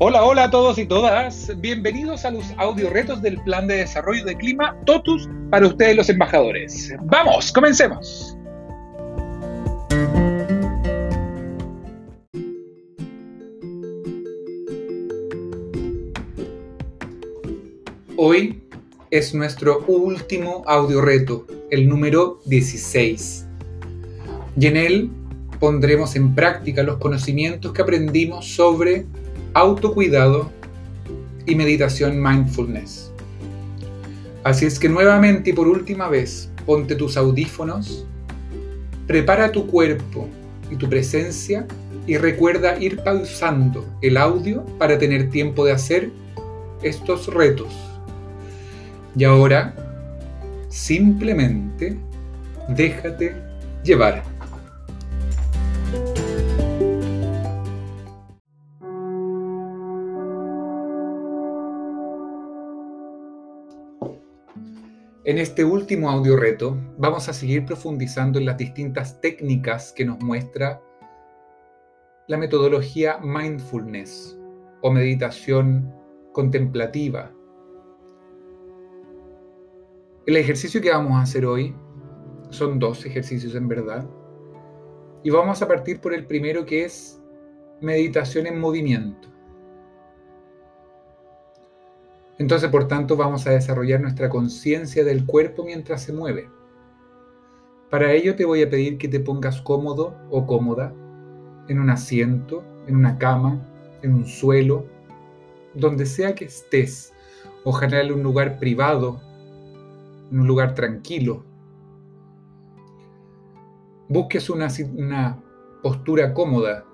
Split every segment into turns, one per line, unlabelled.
Hola, hola a todos y todas. Bienvenidos a los audio retos del Plan de Desarrollo de Clima TOTUS para ustedes los embajadores. Vamos, comencemos. Hoy es nuestro último audio reto, el número 16. Y en él pondremos en práctica los conocimientos que aprendimos sobre autocuidado y meditación mindfulness. Así es que nuevamente y por última vez, ponte tus audífonos, prepara tu cuerpo y tu presencia y recuerda ir pausando el audio para tener tiempo de hacer estos retos. Y ahora, simplemente déjate llevar. En este último audio reto vamos a seguir profundizando en las distintas técnicas que nos muestra la metodología mindfulness o meditación contemplativa. El ejercicio que vamos a hacer hoy son dos ejercicios en verdad. Y vamos a partir por el primero que es meditación en movimiento. Entonces, por tanto, vamos a desarrollar nuestra conciencia del cuerpo mientras se mueve. Para ello te voy a pedir que te pongas cómodo o cómoda en un asiento, en una cama, en un suelo, donde sea que estés. Ojalá en un lugar privado, en un lugar tranquilo. Busques una, una postura cómoda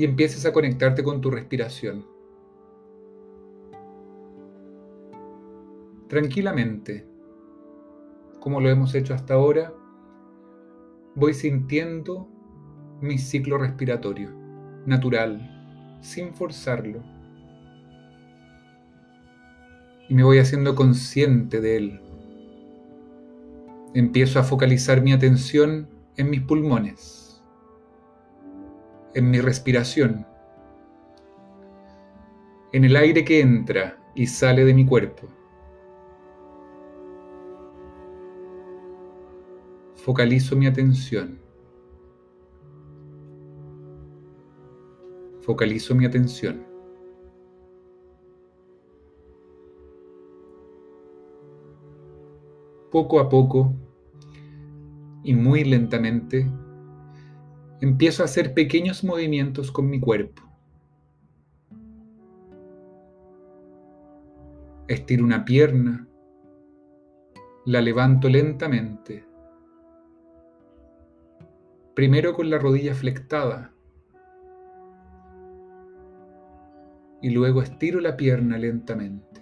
y empieces a conectarte con tu respiración. Tranquilamente, como lo hemos hecho hasta ahora, voy sintiendo mi ciclo respiratorio, natural, sin forzarlo. Y me voy haciendo consciente de él. Empiezo a focalizar mi atención en mis pulmones en mi respiración, en el aire que entra y sale de mi cuerpo. Focalizo mi atención. Focalizo mi atención. Poco a poco y muy lentamente empiezo a hacer pequeños movimientos con mi cuerpo. Estiro una pierna, la levanto lentamente, primero con la rodilla flectada y luego estiro la pierna lentamente.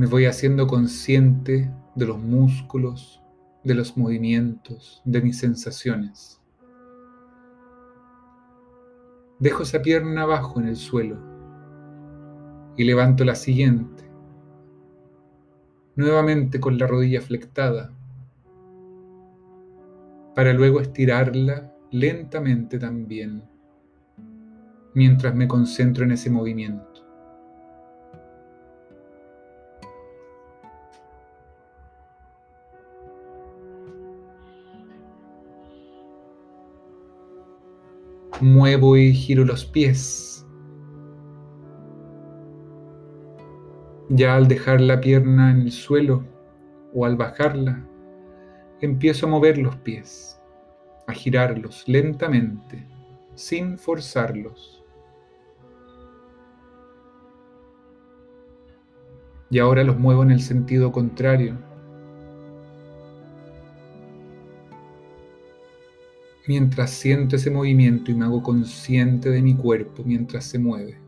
Me voy haciendo consciente de los músculos, de los movimientos, de mis sensaciones. Dejo esa pierna abajo en el suelo y levanto la siguiente, nuevamente con la rodilla flectada, para luego estirarla lentamente también, mientras me concentro en ese movimiento. Muevo y giro los pies. Ya al dejar la pierna en el suelo o al bajarla, empiezo a mover los pies, a girarlos lentamente, sin forzarlos. Y ahora los muevo en el sentido contrario mientras siento ese movimiento y me hago consciente de mi cuerpo mientras se mueve.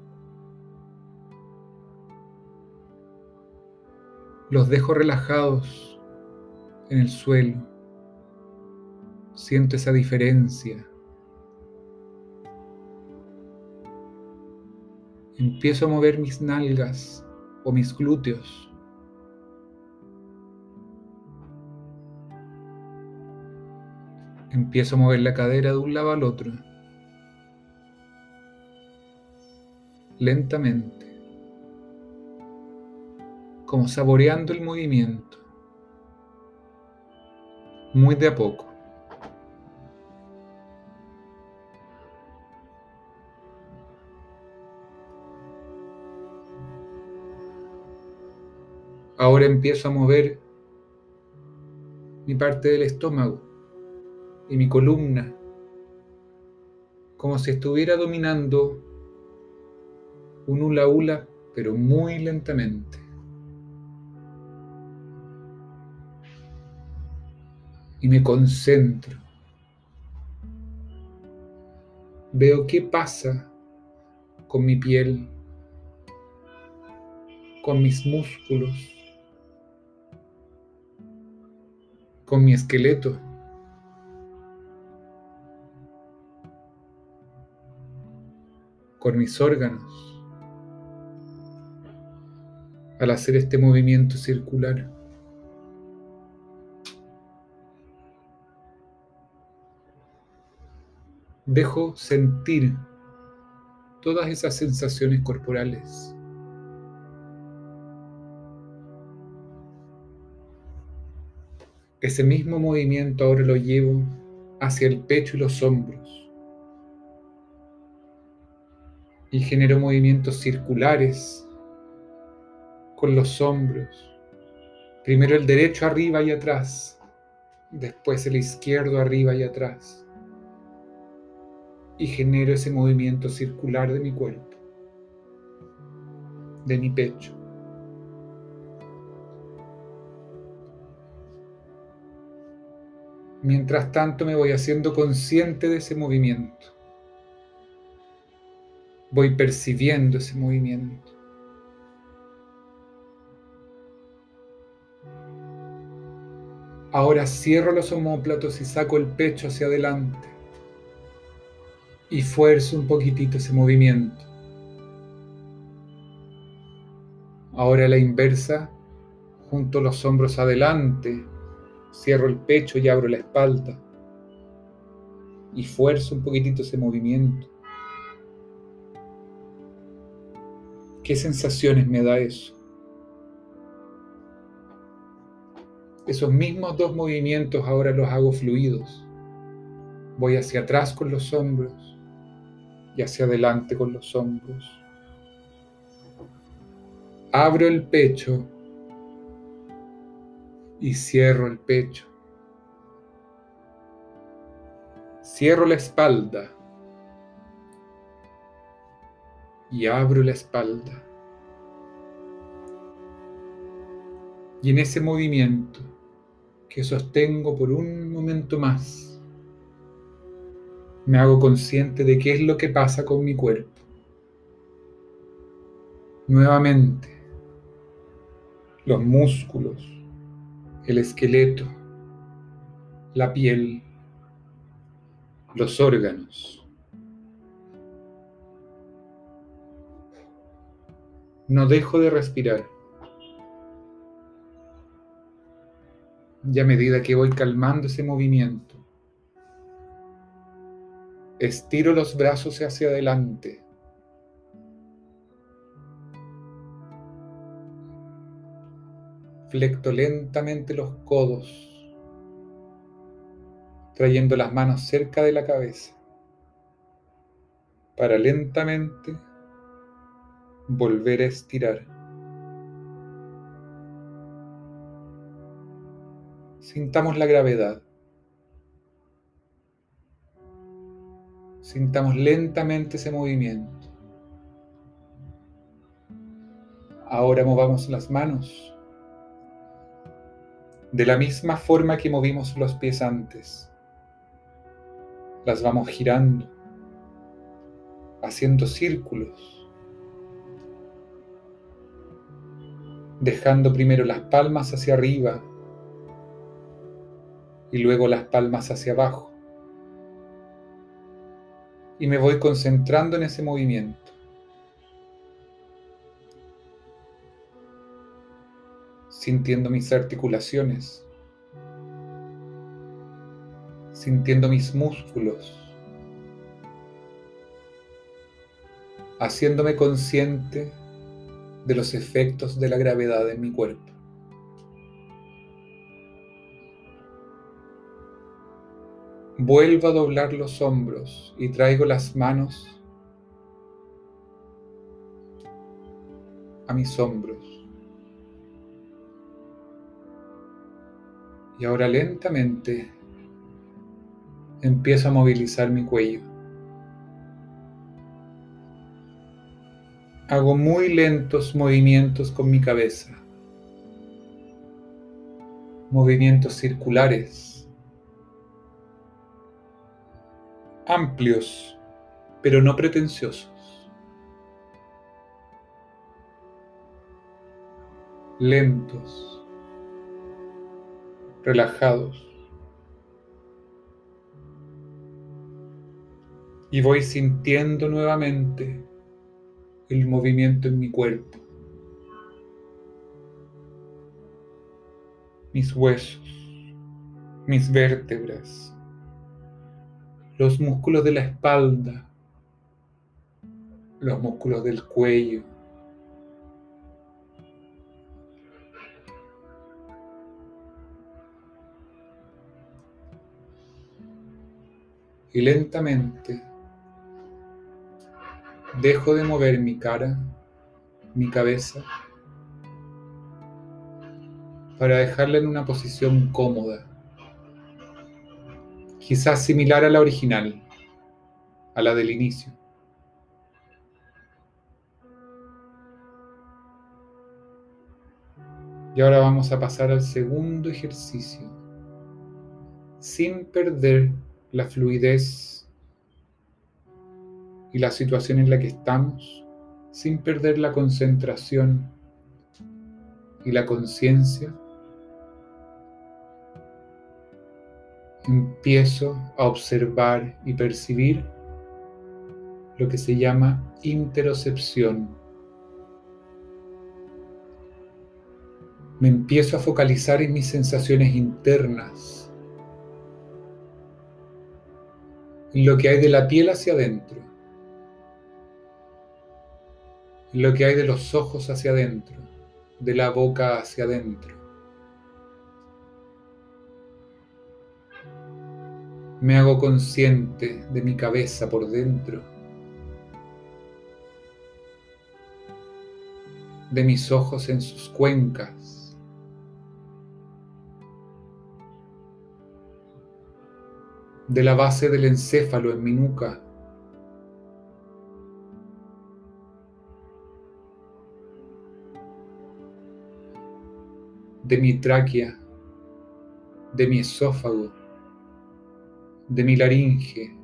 Los dejo relajados en el suelo. Siento esa diferencia. Empiezo a mover mis nalgas o mis glúteos. Empiezo a mover la cadera de un lado al otro. Lentamente. Como saboreando el movimiento. Muy de a poco. Ahora empiezo a mover mi parte del estómago y mi columna, como si estuviera dominando un hula hula, pero muy lentamente. Y me concentro. Veo qué pasa con mi piel, con mis músculos, con mi esqueleto. Con mis órganos al hacer este movimiento circular. Dejo sentir todas esas sensaciones corporales. Ese mismo movimiento ahora lo llevo hacia el pecho y los hombros. Y genero movimientos circulares con los hombros. Primero el derecho arriba y atrás, después el izquierdo arriba y atrás. Y genero ese movimiento circular de mi cuerpo, de mi pecho. Mientras tanto me voy haciendo consciente de ese movimiento. Voy percibiendo ese movimiento. Ahora cierro los homóplatos y saco el pecho hacia adelante. Y fuerzo un poquitito ese movimiento. Ahora la inversa, junto los hombros adelante, Cierro el pecho y abro la espalda. Y fuerzo un poquitito ese movimiento. ¿Qué sensaciones me da eso? Esos mismos dos movimientos ahora los hago fluidos. Voy hacia atrás con los hombros y hacia adelante con los hombros. Abro el pecho y cierro el pecho. Cierro la espalda y abro la espalda. Y en ese movimiento que sostengo por un momento más, me hago consciente de qué es lo que pasa con mi cuerpo. Nuevamente, los músculos, el esqueleto, la piel, los órganos. No dejo de respirar. Y a medida que voy calmando ese movimiento, estiro los brazos hacia adelante flecto lentamente los codos, trayendo las manos cerca de la cabeza, para lentamente volver a estirar. Sintamos la gravedad. Sintamos lentamente ese movimiento. Ahora movamos las manos de la misma forma que movimos los pies antes. Las vamos girando, haciendo círculos, dejando primero las palmas hacia arriba y luego las palmas hacia abajo. Y me voy concentrando en ese movimiento. sintiendo mis articulaciones, sintiendo mis músculos, haciéndome consciente de los efectos de la gravedad en mi cuerpo. Vuelvo a doblar los hombros y traigo las manos a mis hombros. Y ahora lentamente empiezo a movilizar mi cuello. Hago muy lentos movimientos con mi cabeza. Movimientos circulares. Amplios, pero no pretenciosos. Lentos. Relajados. y voy sintiendo nuevamente el movimiento en mi cuerpo, mis huesos, mis vértebras, los músculos de la espalda, los músculos del cuello. Y lentamente Dejo de mover mi cara, mi cabeza, para dejarla en una posición cómoda, quizás similar a la original, a la del inicio. Y ahora vamos a pasar al segundo ejercicio, sin perder la fluidez y la situación en la que estamos sin perder la concentración y la conciencia, empiezo a observar y percibir lo que se llama interocepción. Me empiezo a focalizar en mis sensaciones internas, en lo que hay de la piel hacia adentro lo que hay de los ojos hacia adentro, de la boca hacia adentro. Me hago consciente de mi cabeza por dentro, de mis ojos en sus cuencas, de la base del encéfalo en mi nuca. De mi tráquea, de mi esófago, de mi laringe.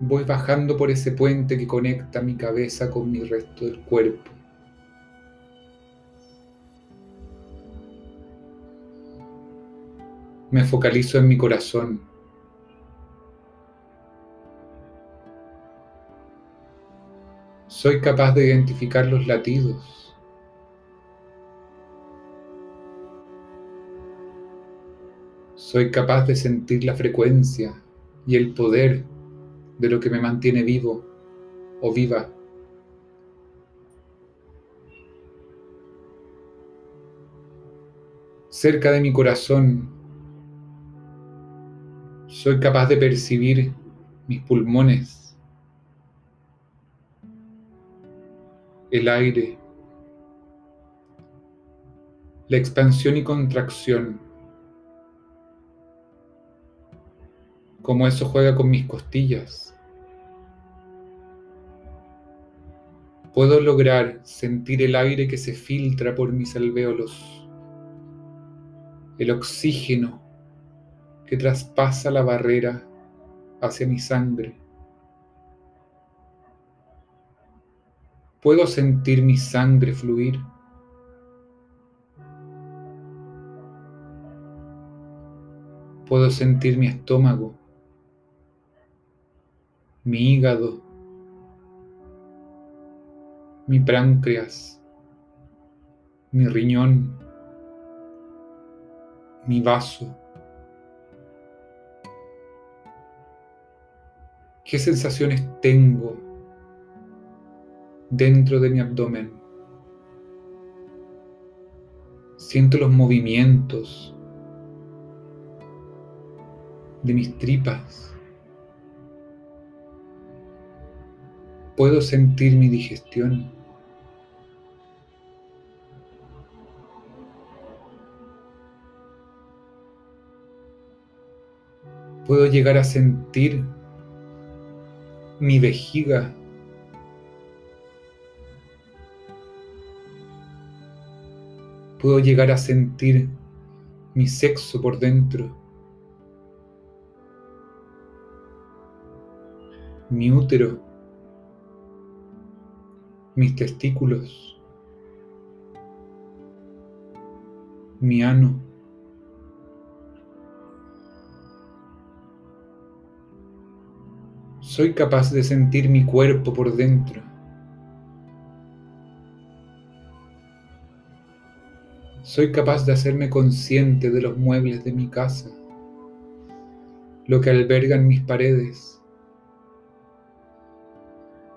Voy bajando por ese puente que conecta mi cabeza con mi resto del cuerpo. Me focalizo en mi corazón. Soy capaz de identificar los latidos Soy capaz de sentir la frecuencia y el poder de lo que me mantiene vivo o viva. Cerca de mi corazón soy capaz de percibir mis pulmones, el aire, la expansión y contracción cómo eso juega con mis costillas. Puedo lograr sentir el aire que se filtra por mis alvéolos, el oxígeno que traspasa la barrera hacia mi sangre. Puedo sentir mi sangre fluir. Puedo sentir mi estómago mi hígado, mi páncreas, mi riñón, mi vaso. ¿Qué sensaciones tengo dentro de mi abdomen? Siento los movimientos de mis tripas. Puedo sentir mi digestión. Puedo llegar a sentir mi vejiga. Puedo llegar a sentir mi sexo por dentro. Mi útero. Mis testículos. Mi ano. soy capaz de sentir mi cuerpo por dentro. Soy capaz de hacerme consciente de los muebles de mi casa, lo que albergan mis paredes,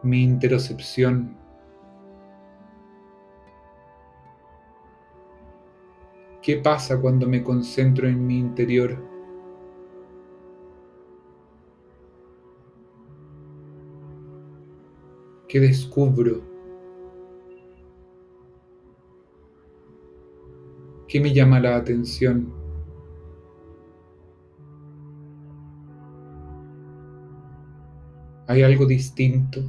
mi interocepción. ¿Qué pasa cuando me concentro en mi interior? ¿Qué descubro? ¿Qué me llama la atención? ¿Hay algo distinto?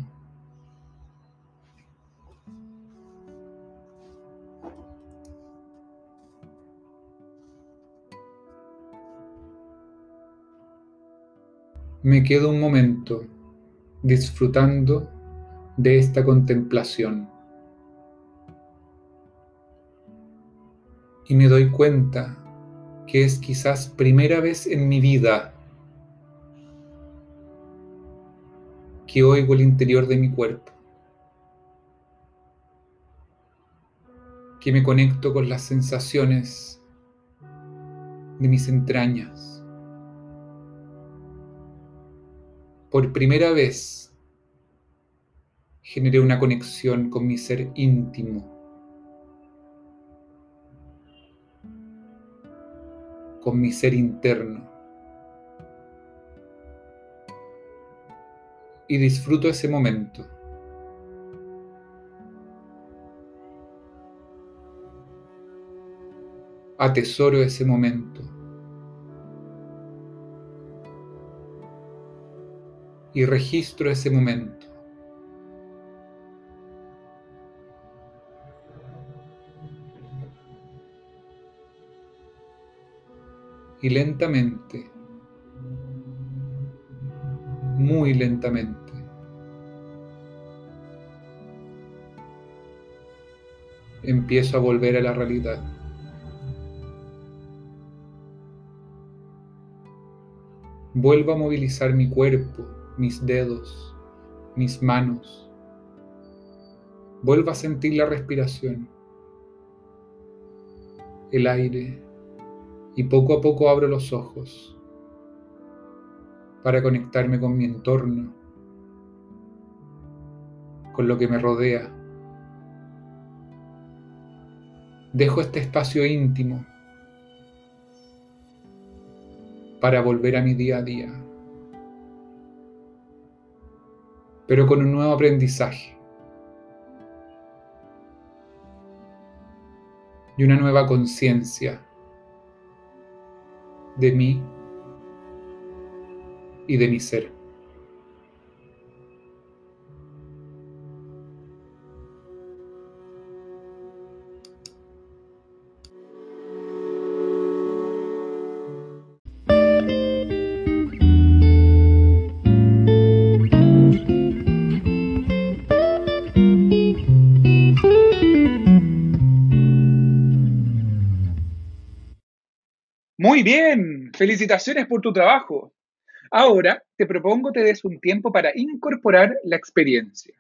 Me quedo un momento disfrutando de esta contemplación. Y me doy cuenta que es quizás primera vez en mi vida que oigo el interior de mi cuerpo, que me conecto con las sensaciones de mis entrañas. Por primera vez generé una conexión con mi ser íntimo. con mi ser interno. Y disfruto ese momento. Atesoro ese momento. Y registro ese momento. y lentamente, muy lentamente, empiezo a volver a la realidad. Vuelvo a movilizar mi cuerpo, mis dedos, mis manos. Vuelvo a sentir la respiración, el aire y poco a poco abro los ojos para conectarme con mi entorno, con lo que me rodea. Dejo este espacio íntimo para volver a mi día a día, pero con un nuevo aprendizaje y una nueva conciencia de mí y de mi ser. Muy bien, felicitaciones por tu trabajo. Ahora te propongo te des un tiempo para incorporar la experiencia.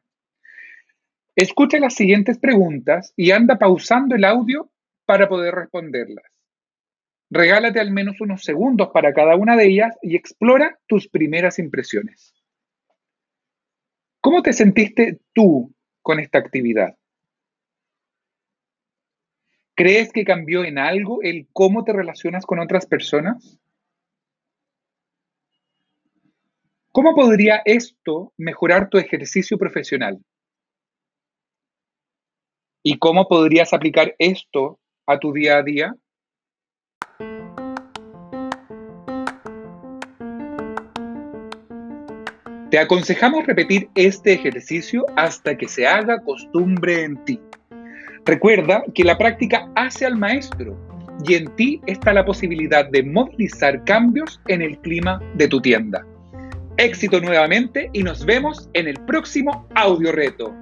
Escucha las siguientes preguntas y anda pausando el audio para poder responderlas. Regálate al menos unos segundos para cada una de ellas y explora tus primeras impresiones. ¿Cómo te sentiste tú con esta actividad? ¿Crees que cambió en algo el cómo te relacionas con otras personas? ¿Cómo podría esto mejorar tu ejercicio profesional? ¿Y cómo podrías aplicar esto a tu día a día? Te aconsejamos repetir este ejercicio hasta que se haga costumbre en ti. Recuerda que la práctica hace al maestro y en ti está la posibilidad de movilizar cambios en el clima de tu tienda. Éxito nuevamente y nos vemos en el próximo audio reto.